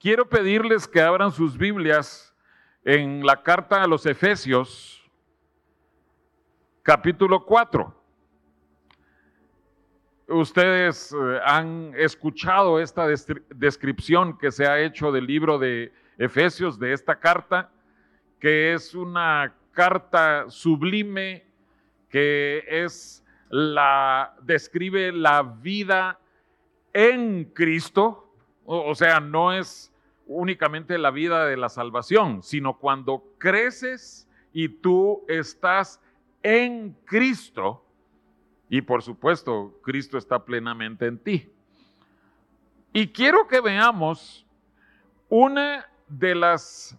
quiero pedirles que abran sus Biblias en la carta a los Efesios, capítulo 4. Ustedes eh, han escuchado esta descripción que se ha hecho del libro de Efesios, de esta carta, que es una carta sublime, que es la, describe la vida en Cristo, o, sea, no es únicamente la vida de la salvación, sino cuando creces y tú estás en Cristo, y por supuesto, Cristo está plenamente en ti. Y quiero que veamos una de las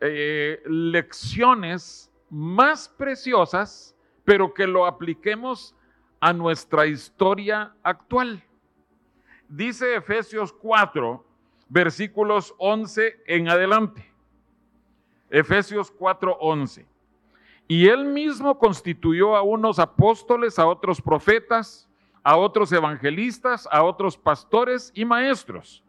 eh, lecciones más preciosas, pero que lo apliquemos a nuestra historia actual. Dice Efesios 4, versículos 11 en adelante. Efesios 4, 11. Y él mismo constituyó a unos apóstoles, a otros profetas, a otros evangelistas, a otros pastores y maestros,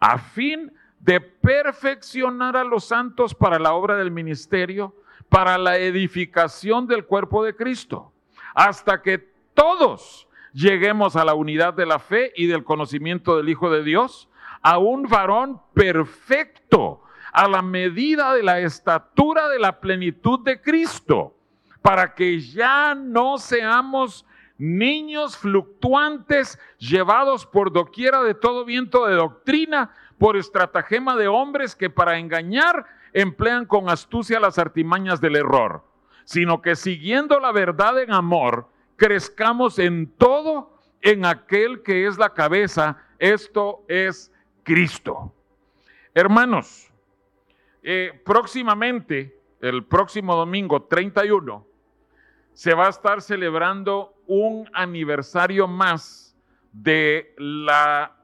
a fin de perfeccionar a los santos para la obra del ministerio, para la edificación del cuerpo de Cristo, hasta que todos lleguemos a la unidad de la fe y del conocimiento del Hijo de Dios, a un varón perfecto a la medida de la estatura de la plenitud de Cristo, para que ya no seamos niños fluctuantes llevados por doquiera de todo viento de doctrina, por estratagema de hombres que para engañar emplean con astucia las artimañas del error, sino que siguiendo la verdad en amor, crezcamos en todo en aquel que es la cabeza, esto es Cristo. Hermanos, eh, próximamente, el próximo domingo 31, se va a estar celebrando un aniversario más de la,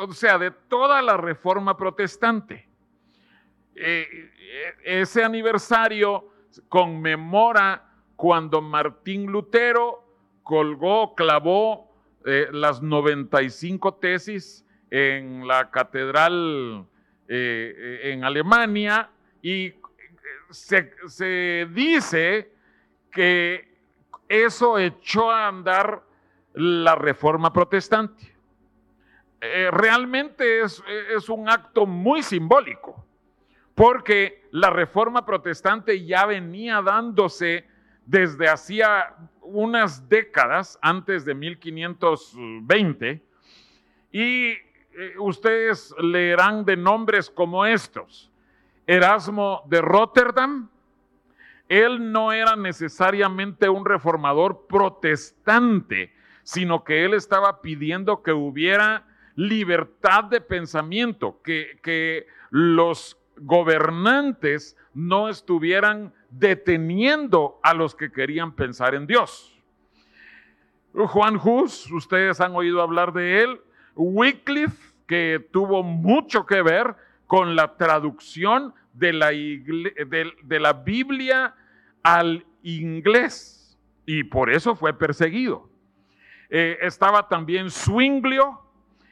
o sea, de toda la reforma protestante. Eh, ese aniversario conmemora cuando Martín Lutero colgó, clavó eh, las 95 tesis en la catedral eh, eh, en Alemania y se, dice que eso echó a andar la reforma protestante. realmente es un acto muy simbólico, porque la reforma protestante ya venía dándose desde hacía unas décadas, antes de 1520, y eh, ustedes leerán de nombres como estos. Erasmo de Rotterdam, él no era necesariamente un reformador protestante, sino que él estaba pidiendo que hubiera libertad de pensamiento, que, que los gobernantes no estuvieran deteniendo a los que querían pensar en Dios. Juan Hus, ustedes han oído hablar de él, Wycliffe, que tuvo mucho que ver con la traducción de la, de, la Biblia al inglés y por eso fue perseguido. Eh, estaba también Zwinglio,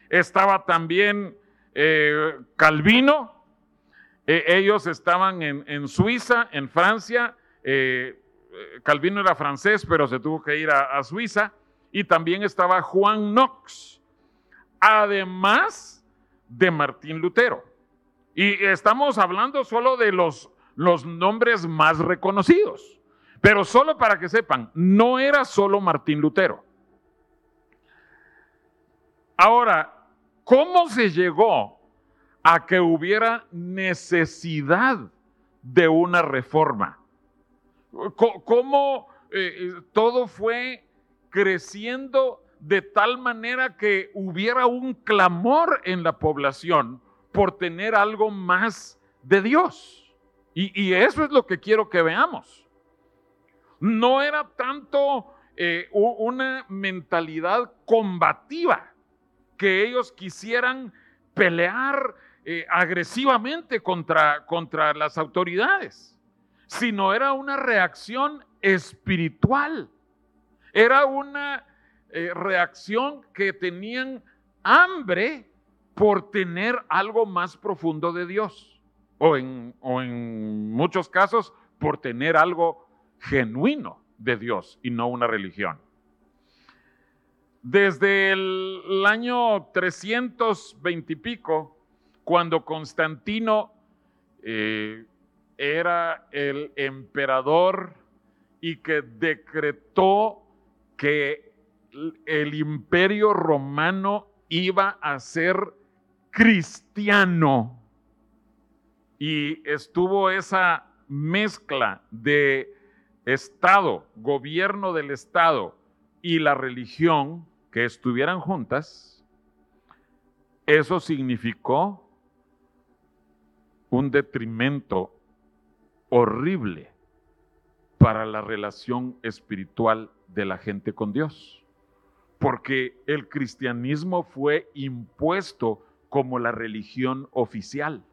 estaba también eh, Calvino, eh, ellos estaban en, Suiza, en Francia, Calvino era francés, pero se tuvo que ir a Suiza, y también estaba Juan Knox además de Martín Lutero. Y estamos hablando solo de los, los nombres más reconocidos. Pero solo para que sepan, no era solo Martín Lutero. Ahora, ¿cómo se llegó a que hubiera necesidad de una reforma? ¿Cómo eh, todo fue creciendo de tal manera que hubiera un clamor en la población por tener algo más de Dios. Y, eso es lo que quiero que veamos. No era tanto eh, una mentalidad combativa que ellos quisieran pelear eh, agresivamente contra, contra las autoridades, sino era una reacción espiritual. Era una eh, reacción que tenían hambre por tener algo más profundo de Dios, o en, o en muchos casos por tener algo genuino de Dios y no una religión. Desde el año 320 y pico, cuando Constantino eh, era el emperador y que decretó que el imperio romano iba a ser cristiano. Y estuvo esa mezcla de Estado, gobierno del Estado y la religión que estuvieran juntas, eso significó un detrimento horrible para la relación espiritual de la gente con Dios. Porque el cristianismo fue impuesto como la religión oficial.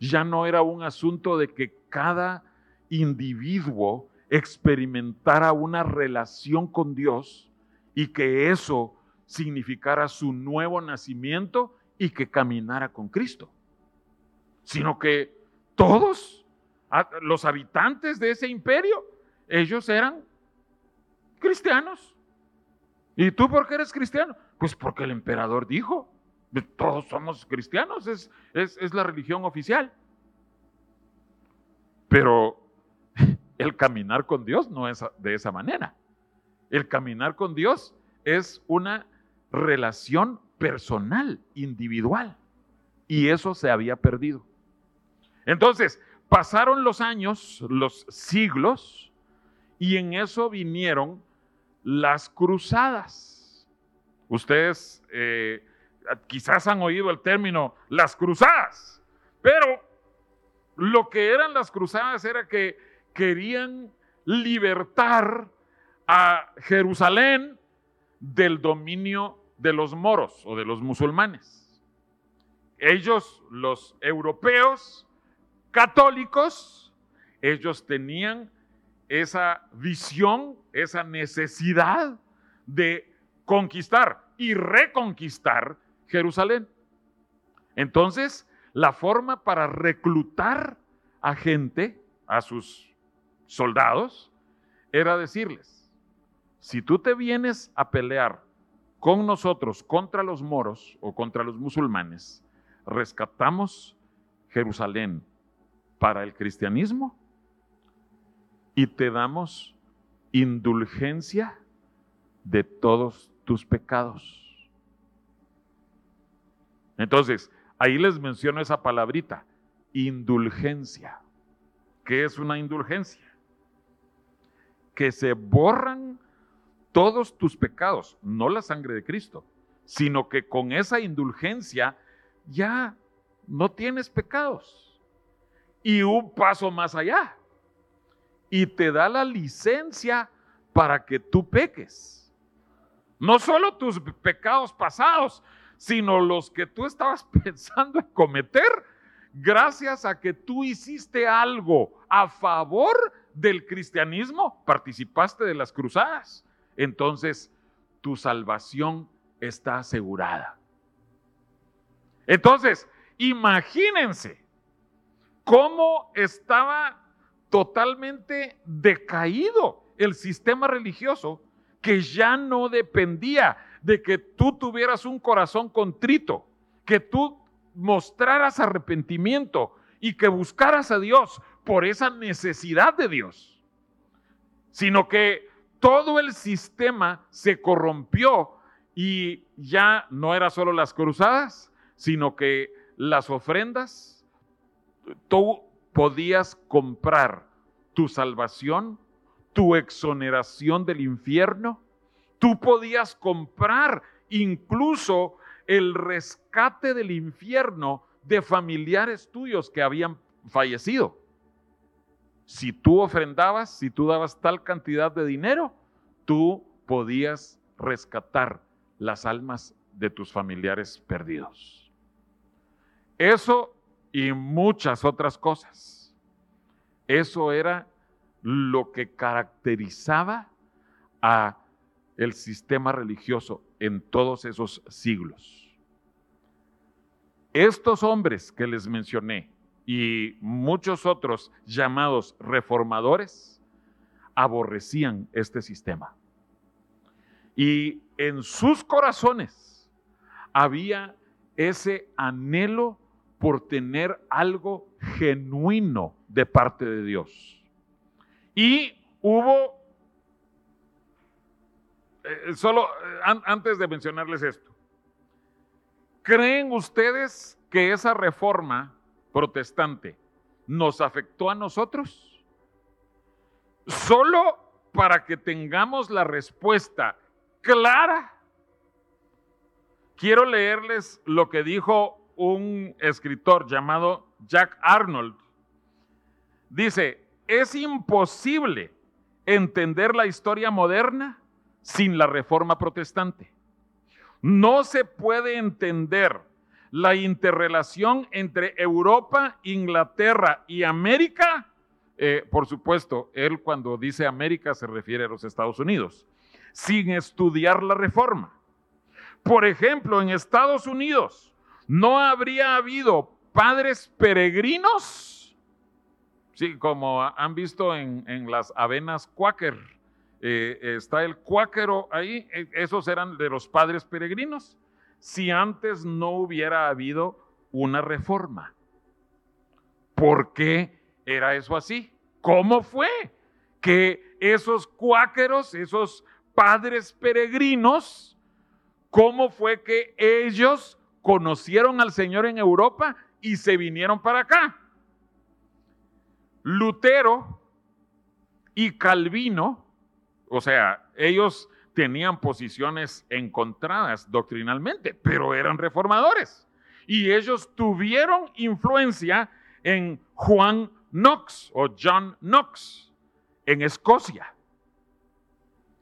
Ya no era un asunto de que cada individuo experimentara una relación con Dios y que eso significara su nuevo nacimiento y que caminara con Cristo, sino que todos los habitantes de ese imperio, ellos eran cristianos. ¿Y tú por qué eres cristiano? Pues porque el emperador dijo, todos somos cristianos, es, es, la religión oficial. Pero el caminar con Dios no es de esa manera. El caminar con Dios es una relación personal, individual. Y eso se había perdido. Entonces, pasaron los años, los siglos, y en eso vinieron las cruzadas. Ustedes eh, quizás han oído el término las cruzadas, pero lo que eran las cruzadas era que querían libertar a Jerusalén del dominio de los moros o de los musulmanes. Ellos, los europeos católicos, ellos tenían esa visión, esa necesidad de conquistar y reconquistar Jerusalén. Entonces, la forma para reclutar a gente, a sus soldados, era decirles, si tú te vienes a pelear con nosotros contra los moros o contra los musulmanes, rescatamos Jerusalén para el cristianismo y te damos indulgencia de todos tus pecados. Entonces, ahí les menciono esa palabrita, indulgencia. ¿Qué es una indulgencia? Que se borran todos tus pecados, no la sangre de Cristo, sino que con esa indulgencia ya no tienes pecados. Y un paso más allá. Y te da la licencia para que tú peques. No solo tus pecados pasados, sino los que tú estabas pensando en cometer gracias a que tú hiciste algo a favor del cristianismo, participaste de las cruzadas. Entonces, tu salvación está asegurada. Entonces, imagínense cómo estaba totalmente decaído el sistema religioso que ya no dependía de que tú tuvieras un corazón contrito, que tú mostraras arrepentimiento y que buscaras a Dios por esa necesidad de Dios, sino que todo el sistema se corrompió y ya no era solo las cruzadas, sino que las ofrendas, tú podías comprar tu salvación, tu exoneración del infierno, tú podías comprar incluso el rescate del infierno de familiares tuyos que habían fallecido. Si tú ofrendabas, si tú dabas tal cantidad de dinero, tú podías rescatar las almas de tus familiares perdidos. Eso y muchas otras cosas. Eso era lo que caracterizaba a el sistema religioso en todos esos siglos. Estos hombres que les mencioné y muchos otros llamados reformadores aborrecían este sistema. Y en sus corazones había ese anhelo por tener algo genuino de parte de Dios. Y hubo, eh, solo eh, antes de mencionarles esto, ¿creen ustedes que esa reforma protestante nos afectó a nosotros? Solo para que tengamos la respuesta clara. Quiero leerles lo que dijo un escritor llamado Jack Arnold. Dice, es imposible entender la historia moderna sin la reforma protestante. No se puede entender la interrelación entre Europa, Inglaterra y América. Eh, por supuesto, él cuando dice América se refiere a los Estados Unidos, sin estudiar la reforma. Por ejemplo, en Estados Unidos, no habría habido padres peregrinos, sí, como han visto en, las avenas Quaker, eh, está el cuáquero ahí, e, esos eran de los padres peregrinos, si antes no hubiera habido una reforma. ¿Por qué era eso así? ¿Cómo fue que esos cuáqueros, esos padres peregrinos, cómo fue que ellos conocieron al Señor en Europa y se vinieron para acá. Lutero y Calvino, o sea, ellos tenían posiciones encontradas doctrinalmente, pero eran reformadores. Y ellos tuvieron influencia en Juan Knox o John Knox en Escocia.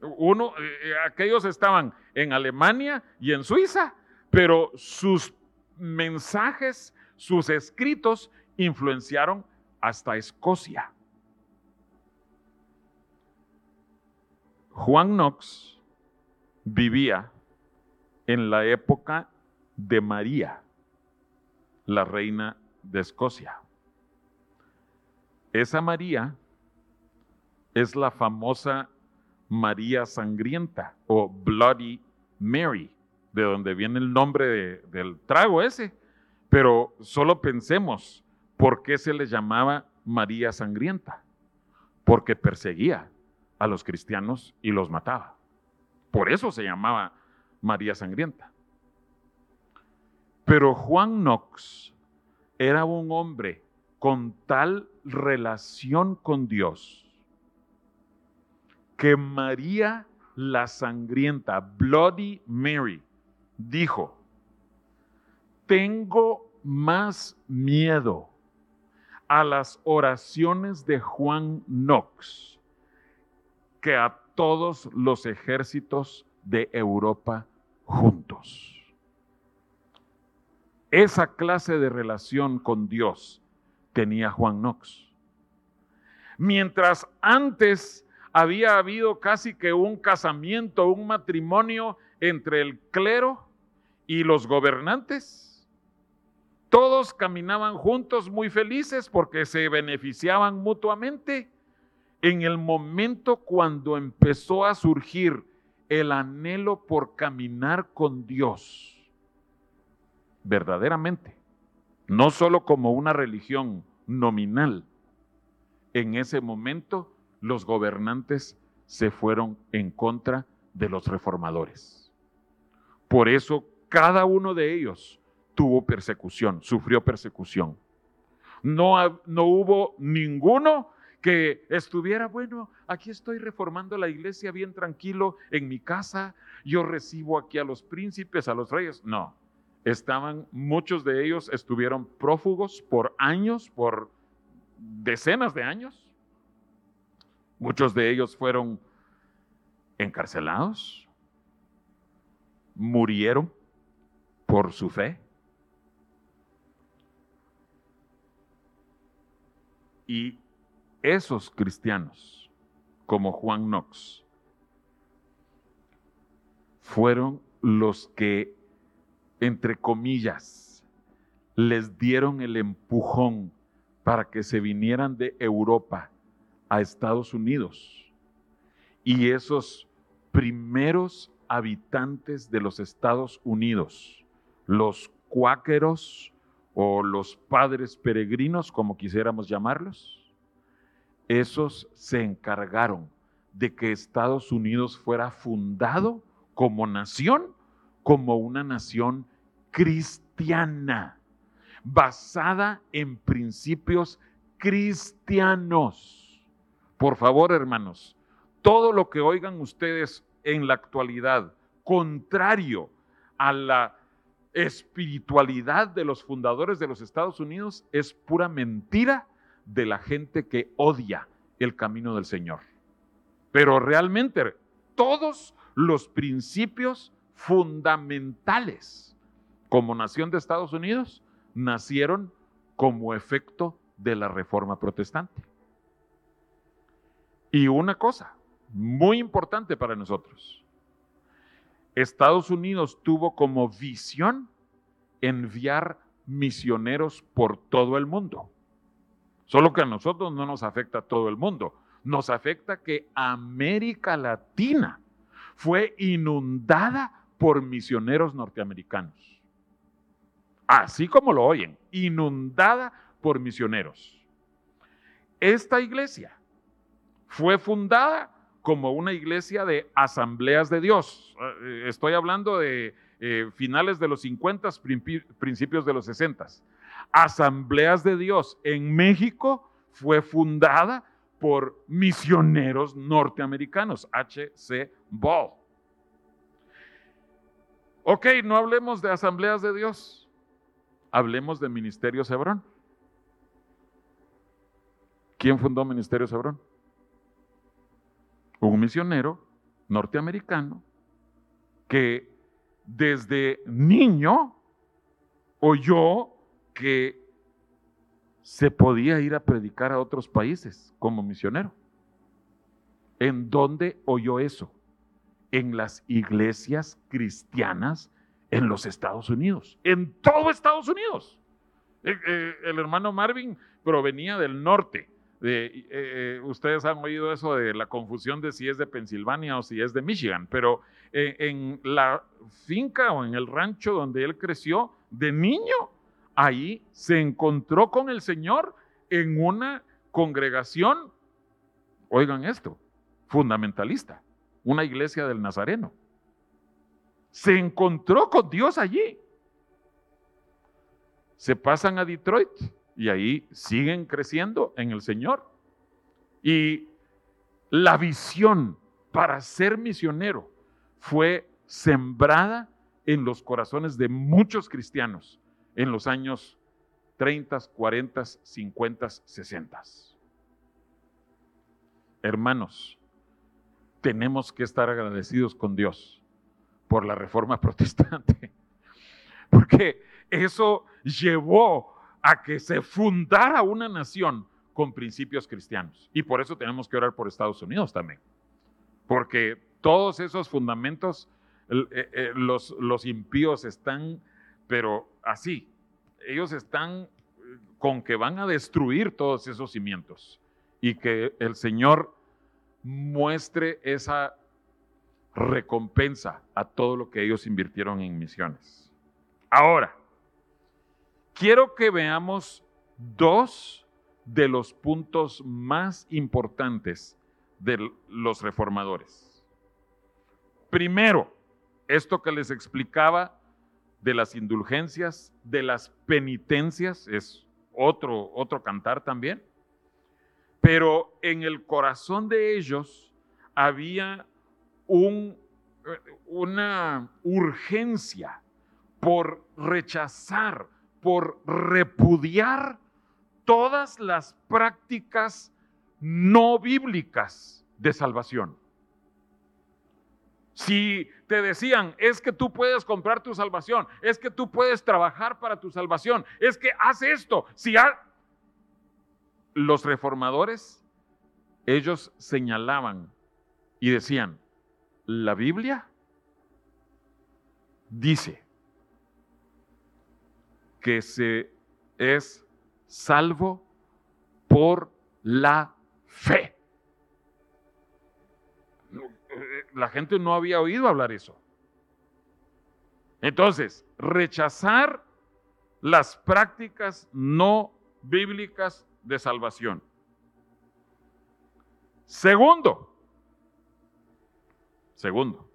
Uno, eh, eh, aquellos estaban en Alemania y en Suiza pero sus mensajes, sus escritos influenciaron hasta Escocia. Juan Knox vivía en la época de María, la reina de Escocia. Esa María es la famosa María Sangrienta o Bloody Mary de donde viene el nombre del trago ese. Pero solo pensemos, ¿por qué se le llamaba María Sangrienta? Porque perseguía a los cristianos y los mataba. Por eso se llamaba María Sangrienta. Pero Juan Knox era un hombre con tal relación con Dios que María la Sangrienta, Bloody Mary, dijo, tengo más miedo a las oraciones de Juan Knox que a todos los ejércitos de Europa juntos. Esa clase de relación con Dios tenía Juan Knox. Mientras antes había habido casi que un casamiento, un matrimonio entre el clero y los gobernantes. Todos caminaban juntos muy felices porque se beneficiaban mutuamente. En el momento cuando empezó a surgir el anhelo por caminar con Dios, verdaderamente, no solo como una religión nominal, en ese momento los gobernantes se fueron en contra de los reformadores. Por eso cada uno de ellos tuvo persecución, sufrió persecución. No, no hubo ninguno que estuviera, bueno, aquí estoy reformando la iglesia bien tranquilo en mi casa, yo recibo aquí a los príncipes, a los reyes. No, estaban, muchos de ellos estuvieron prófugos por años, por decenas de años. Muchos de ellos fueron encarcelados, murieron por su fe. Y esos cristianos, como Juan Knox, fueron los que, entre comillas, les dieron el empujón para que se vinieran de Europa a Estados Unidos. Y esos primeros habitantes de los Estados Unidos, los cuáqueros o los padres peregrinos, como quisiéramos llamarlos, esos se encargaron de que Estados Unidos fuera fundado como nación, como una nación cristiana, basada en principios cristianos. Por favor, hermanos, todo lo que oigan ustedes en la actualidad, contrario a la espiritualidad de los fundadores de los Estados Unidos, es pura mentira de la gente que odia el camino del Señor. Pero realmente todos los principios fundamentales como nación de Estados Unidos nacieron como efecto de la reforma protestante. Y una cosa muy importante para nosotros, Estados Unidos tuvo como visión enviar misioneros por todo el mundo. Solo que a nosotros no nos afecta todo el mundo, nos afecta que América Latina fue inundada por misioneros norteamericanos. Así como lo oyen, inundada por misioneros. Esta iglesia fue fundada como una iglesia de asambleas de Dios. Eh, estoy hablando de eh, finales de los 50, principios de los 60. Asambleas de Dios en México fue fundada por misioneros norteamericanos, H.C. Ball. Ok, no hablemos de asambleas de Dios, hablemos de Ministerio Hebrón. ¿Quién fundó Ministerio Hebrón? Un misionero norteamericano que desde niño oyó que se podía ir a predicar a otros países como misionero. ¿En dónde oyó eso? En las iglesias cristianas en los Estados Unidos, en todo Estados Unidos. Eh, eh, el, hermano Marvin provenía del norte. Eh, ustedes han oído eso de la confusión de si es de Pensilvania o si es de Michigan, pero en la finca o en el rancho donde él creció, de niño, ahí se encontró con el Señor en una congregación, oigan esto, fundamentalista, una iglesia del Nazareno. Se encontró con Dios allí. Se pasan a Detroit y ahí siguen creciendo en el Señor. Y la visión para ser misionero fue sembrada en los corazones de muchos cristianos en los años 30, 40, 50, 60. Hermanos, tenemos que estar agradecidos con Dios por la reforma protestante, porque eso llevó a que se fundara una nación con principios cristianos. Y por eso tenemos que orar por Estados Unidos también, porque todos esos fundamentos, eh, eh, los, los impíos están pero así, ellos están con que van a destruir todos esos cimientos y que el Señor muestre esa recompensa a todo lo que ellos invirtieron en misiones. Ahora, quiero que veamos dos de los puntos más importantes de los reformadores. Primero, esto que les explicaba de las indulgencias, de las penitencias, es otro, otro cantar también. Pero en el corazón de ellos había un, una urgencia por rechazar, por repudiar todas las prácticas no bíblicas de salvación. Si te decían, es que tú puedes comprar tu salvación, es que tú puedes trabajar para tu salvación, es que haz esto. Si los reformadores, ellos señalaban y decían, la Biblia dice que se es salvo por la fe. La gente no había oído hablar eso. Entonces, rechazar las prácticas no bíblicas de salvación. Segundo, segundo,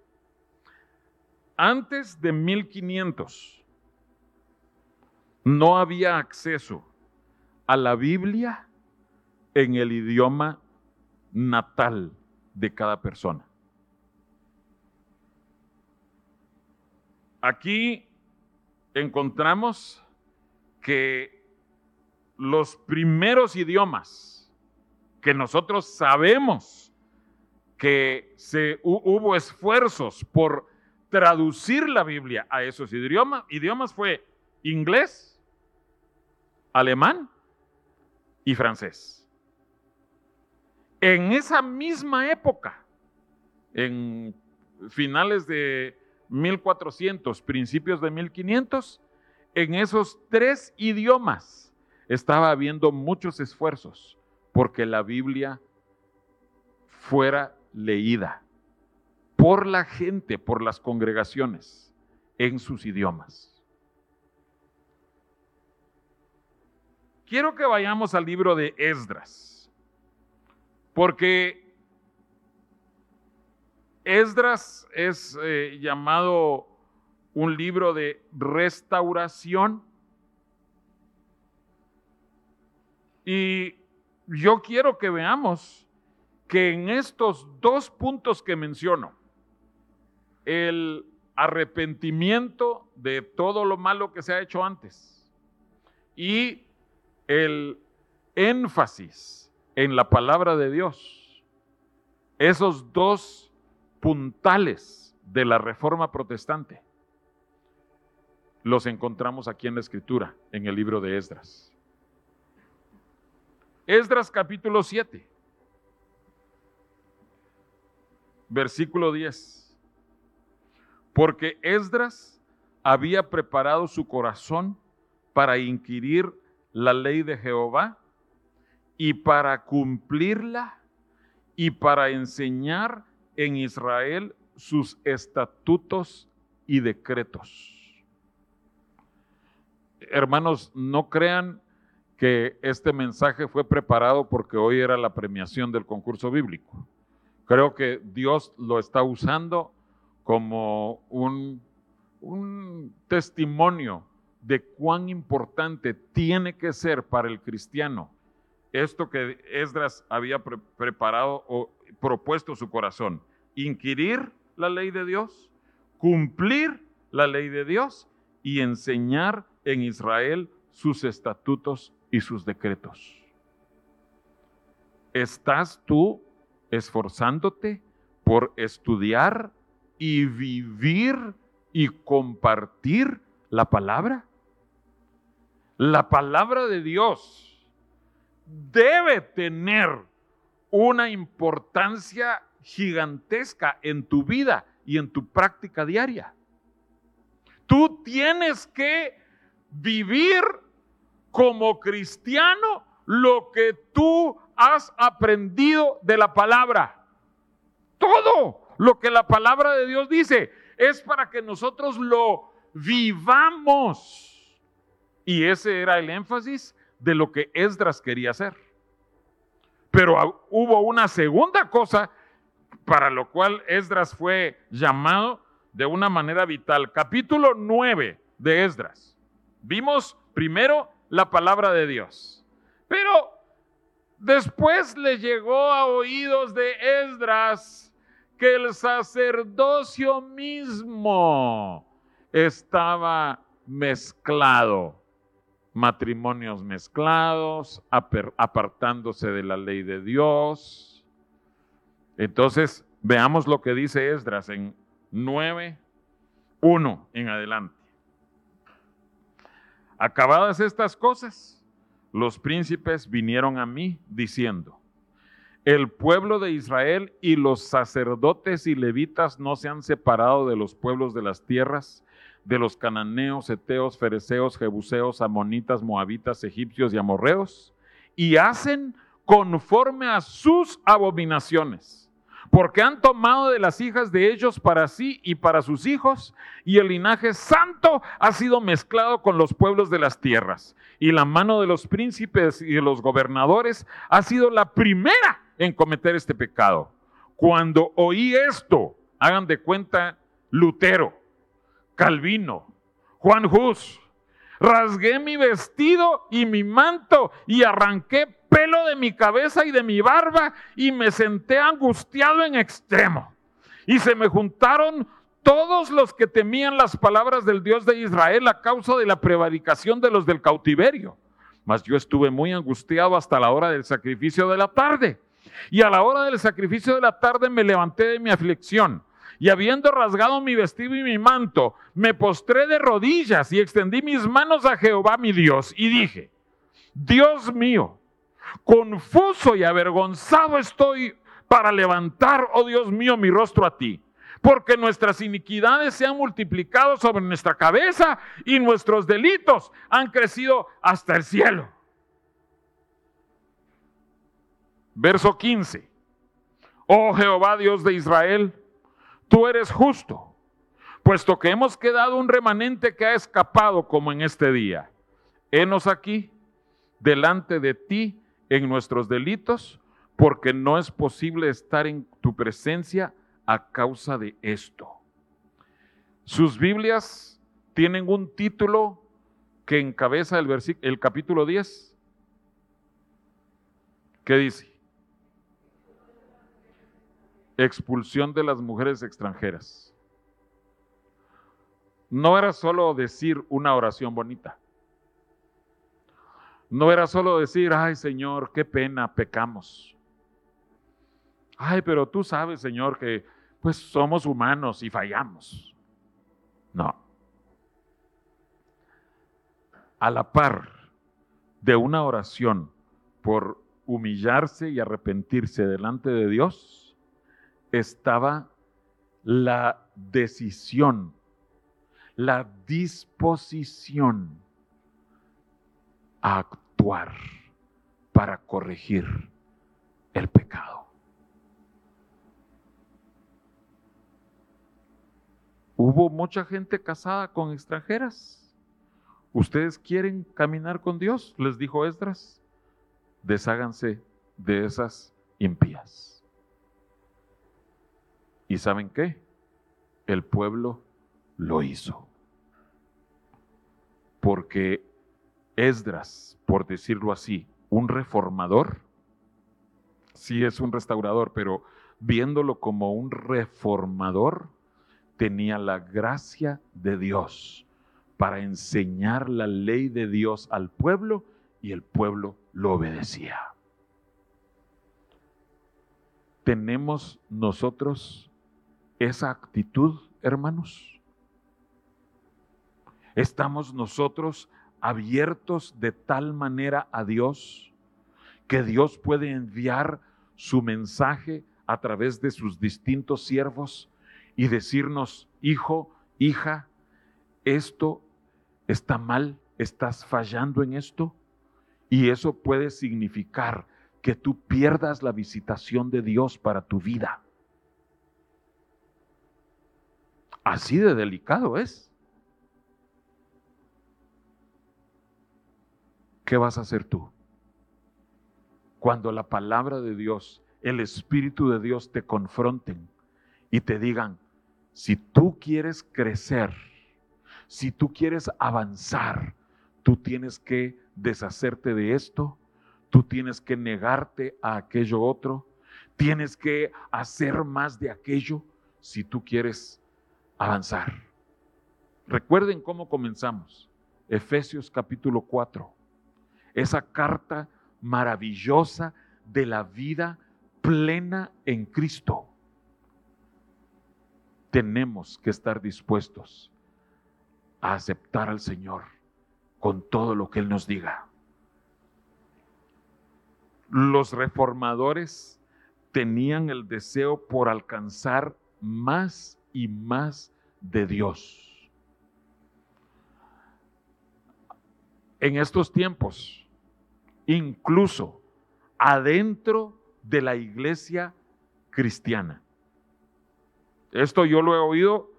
antes de 1500 no había acceso a la Biblia en el idioma natal de cada persona. Aquí encontramos que los primeros idiomas que nosotros sabemos que se, hubo esfuerzos por traducir la Biblia a esos idiomas, fue inglés, alemán y francés. En esa misma época, en finales de 1400, principios de 1500, en esos tres idiomas estaba habiendo muchos esfuerzos porque la Biblia fuera leída por la gente, por las congregaciones, en sus idiomas. Quiero que vayamos al libro de Esdras, porque Esdras es eh, llamado un libro de restauración. Y yo quiero que veamos que en estos dos puntos que menciono, el arrepentimiento de todo lo malo que se ha hecho antes y el énfasis en la palabra de Dios, esos dos puntales de la reforma protestante, los encontramos aquí en la escritura, en el libro de Esdras. Esdras capítulo 7, versículo 10. Porque Esdras había preparado su corazón para inquirir la ley de Jehová y para cumplirla y para enseñar en Israel sus estatutos y decretos. Hermanos, no crean que este mensaje fue preparado porque hoy era la premiación del concurso bíblico. Creo que Dios lo está usando como un, un testimonio de cuán importante tiene que ser para el cristiano esto que Esdras había preparado o propuesto su corazón. Inquirir la ley de Dios, cumplir la ley de Dios y enseñar en Israel sus estatutos y sus decretos. ¿Estás tú esforzándote por estudiar y vivir y compartir la palabra? La palabra de Dios debe tener una importancia gigantesca en tu vida y en tu práctica diaria. Tú tienes que vivir como cristiano lo que tú has aprendido de la palabra. Todo lo que la palabra de Dios dice es para que nosotros lo vivamos. Y ese era el énfasis de lo que Esdras quería hacer. Pero hubo una segunda cosa para lo cual Esdras fue llamado de una manera vital. Capítulo 9 de Esdras. Vimos primero la palabra de Dios, pero después le llegó a oídos de Esdras que el sacerdocio mismo estaba mezclado matrimonios mezclados, apartándose de la ley de Dios. Entonces, veamos lo que dice Esdras en 9, 1 en adelante. Acabadas estas cosas, los príncipes vinieron a mí diciendo, el pueblo de Israel y los sacerdotes y levitas no se han separado de los pueblos de las tierras de los cananeos, eteos, fereceos, jebuseos, amonitas, moabitas, egipcios y amorreos, y hacen conforme a sus abominaciones, porque han tomado de las hijas de ellos para sí y para sus hijos, y el linaje santo ha sido mezclado con los pueblos de las tierras, y la mano de los príncipes y de los gobernadores ha sido la primera en cometer este pecado. Cuando oí esto, hagan de cuenta Lutero, Calvino, Juan Hus, rasgué mi vestido y mi manto y arranqué pelo de mi cabeza y de mi barba y me senté angustiado en extremo. Y se me juntaron todos los que temían las palabras del Dios de Israel a causa de la prevaricación de los del cautiverio. Mas yo estuve muy angustiado hasta la hora del sacrificio de la tarde. Y a la hora del sacrificio de la tarde me levanté de mi aflicción y habiendo rasgado mi vestido y mi manto, me postré de rodillas y extendí mis manos a Jehová mi Dios y dije, Dios mío, confuso y avergonzado estoy para levantar, oh Dios mío, mi rostro a ti, porque nuestras iniquidades se han multiplicado sobre nuestra cabeza y nuestros delitos han crecido hasta el cielo. Verso 15. Oh Jehová Dios de Israel, tú eres justo, puesto que hemos quedado un remanente que ha escapado como en este día. Henos aquí, delante de ti, en nuestros delitos, porque no es posible estar en tu presencia a causa de esto. Sus Biblias tienen un título que encabeza el, el capítulo 10. ¿Qué dice? Expulsión de las mujeres extranjeras. No era solo decir una oración bonita. No era solo decir, ay Señor, qué pena, pecamos. Ay, pero tú sabes, Señor, que pues somos humanos y fallamos. No. A la par de una oración por humillarse y arrepentirse delante de Dios, estaba la decisión, la disposición a actuar para corregir el pecado. Hubo mucha gente casada con extranjeras. ¿Ustedes quieren caminar con Dios? Les dijo Esdras. Desháganse de esas impías. ¿Y saben qué? El pueblo lo hizo. Porque Esdras, por decirlo así, un reformador, sí es un restaurador, pero viéndolo como un reformador, tenía la gracia de Dios para enseñar la ley de Dios al pueblo y el pueblo lo obedecía. Tenemos nosotros esa actitud, hermanos? ¿Estamos nosotros abiertos de tal manera a Dios que Dios puede enviar su mensaje a través de sus distintos siervos y decirnos, hijo, hija, esto está mal, estás fallando en esto? Y eso puede significar que tú pierdas la visitación de Dios para tu vida. Así de delicado es. ¿Qué vas a hacer tú? Cuando la palabra de Dios, el Espíritu de Dios te confronten y te digan, si tú quieres crecer, si tú quieres avanzar, tú tienes que deshacerte de esto, tú tienes que negarte a aquello otro, tienes que hacer más de aquello si tú quieres avanzar. Recuerden cómo comenzamos. Efesios capítulo 4. Esa carta maravillosa de la vida plena en Cristo. Tenemos que estar dispuestos a aceptar al Señor con todo lo que Él nos diga. Los reformadores tenían el deseo por alcanzar más y más de Dios. En estos tiempos, incluso adentro de la iglesia cristiana. Esto yo lo he oído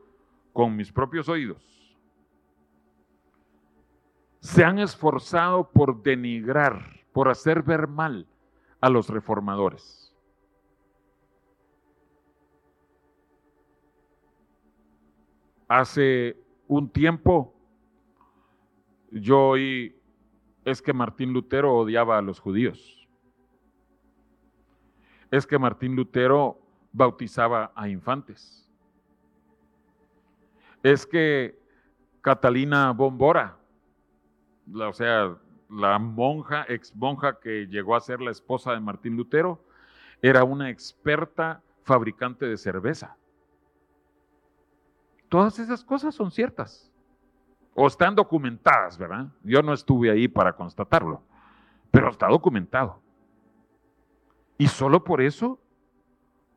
con mis propios oídos. Se han esforzado por denigrar, por hacer ver mal a los reformadores. Hace un tiempo yo oí, es que Martín Lutero odiaba a los judíos. Es que Martín Lutero bautizaba a infantes. Es que Catalina Bombora, o sea, la monja, ex monja que llegó a ser la esposa de Martín Lutero, era una experta fabricante de cerveza. Todas esas cosas son ciertas. O están documentadas, ¿verdad? Yo no estuve ahí para constatarlo, pero está documentado. Y solo por eso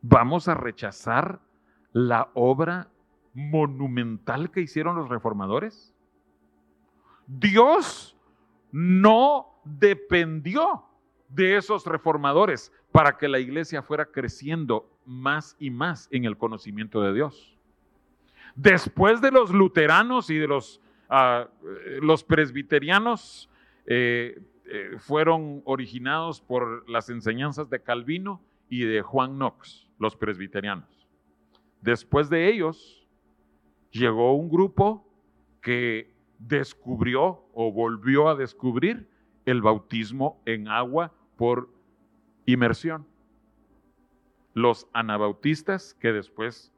vamos a rechazar la obra monumental que hicieron los reformadores. Dios no dependió de esos reformadores para que la iglesia fuera creciendo más y más en el conocimiento de Dios. Después de los luteranos y de los, ah, los presbiterianos, eh, eh, fueron originados por las enseñanzas de Calvino y de Juan Knox, los presbiterianos. Después de ellos, llegó un grupo que descubrió o volvió a descubrir el bautismo en agua por inmersión. Los anabautistas que después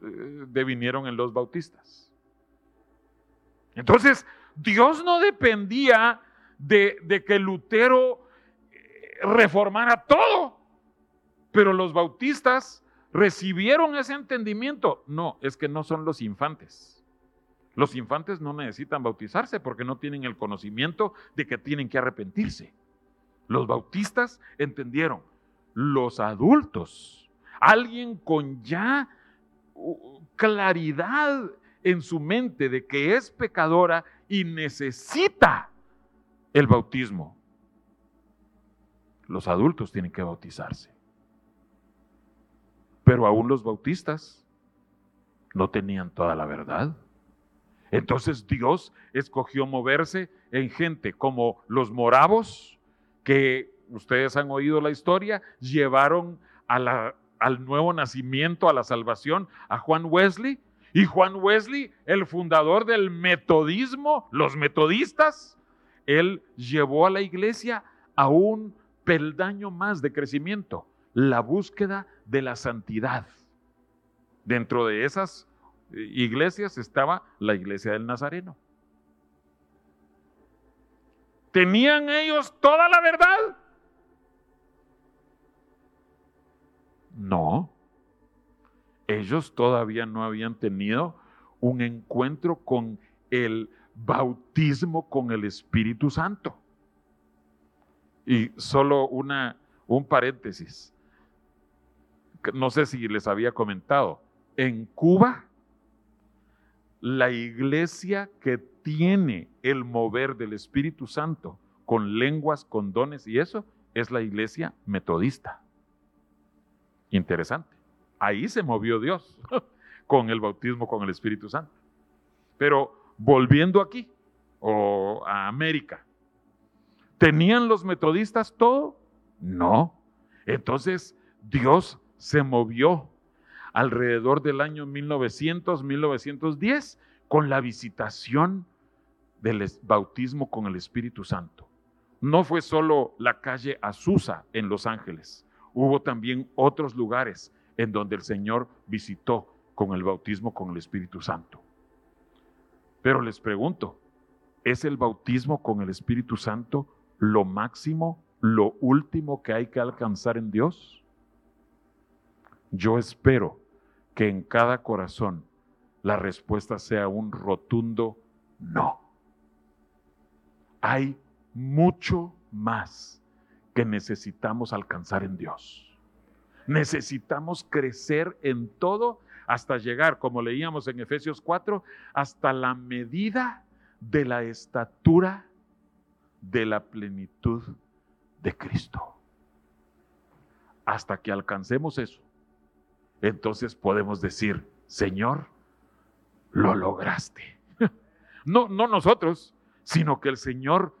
devinieron en los bautistas. Entonces, Dios no dependía de, que Lutero eh, reformara todo, pero los bautistas recibieron ese entendimiento. No, es que no son los infantes. Los infantes no necesitan bautizarse porque no tienen el conocimiento de que tienen que arrepentirse. Los bautistas entendieron. Los adultos, alguien con ya claridad en su mente de que es pecadora y necesita el bautismo. Los adultos tienen que bautizarse. Pero aún los bautistas no tenían toda la verdad. Entonces Dios escogió moverse en gente como los moravos, que ustedes han oído la historia, llevaron al nuevo nacimiento, a la salvación, a Juan Wesley. Y Juan Wesley, el fundador del metodismo, los metodistas, él llevó a la iglesia a un peldaño más de crecimiento, la búsqueda de la santidad. Dentro de esas iglesias estaba la iglesia del Nazareno. ¿Tenían ellos toda la verdad? No. Ellos todavía no habían tenido un encuentro con el bautismo con el Espíritu Santo. Y solo una, un paréntesis. No sé si les había comentado. En Cuba la iglesia que tiene el mover del Espíritu Santo con lenguas, con dones y eso, es la iglesia metodista. Interesante. Ahí se movió Dios con el bautismo con el Espíritu Santo. Pero volviendo aquí, o a América, ¿tenían los metodistas todo? No. Entonces Dios se movió alrededor del año 1900-1910 con la visitación del bautismo con el Espíritu Santo. No fue solo la calle Azusa en Los Ángeles, hubo también otros lugares en donde el Señor visitó con el bautismo con el Espíritu Santo. Pero les pregunto, ¿es el bautismo con el Espíritu Santo lo máximo, lo último que hay que alcanzar en Dios? Yo espero que en cada corazón la respuesta sea un rotundo no. Hay mucho más que necesitamos alcanzar en Dios. Necesitamos crecer en todo hasta llegar, como leíamos en Efesios 4, hasta la medida de la estatura de la plenitud de Cristo. Hasta que alcancemos eso, entonces podemos decir, Señor, lo lograste. No, no nosotros, sino que el Señor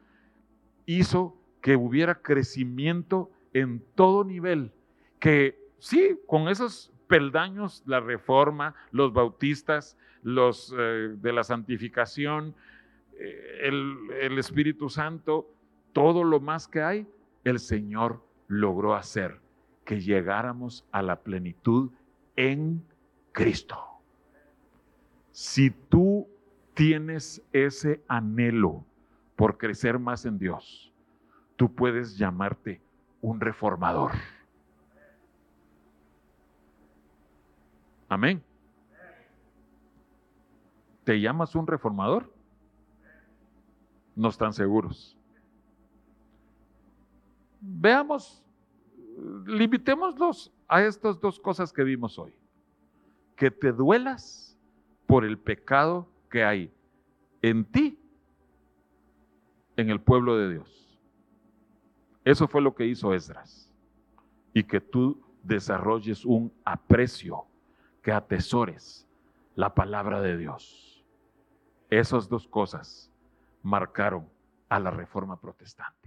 hizo que hubiera crecimiento en todo nivel, que sí, con esos peldaños, la reforma, los bautistas, los eh, de la santificación, eh, el, el Espíritu Santo, todo lo más que hay, el Señor logró hacer que llegáramos a la plenitud en Cristo. Si tú tienes ese anhelo por crecer más en Dios, tú puedes llamarte un reformador. Amén. ¿Te llamas un reformador? No están seguros. Veamos, limitémoslos a estas dos cosas que vimos hoy. Que te duelas por el pecado que hay en ti, en el pueblo de Dios. Eso fue lo que hizo Esdras. Y que tú desarrolles un aprecio, que atesores la palabra de Dios. Esas dos cosas marcaron a la reforma protestante.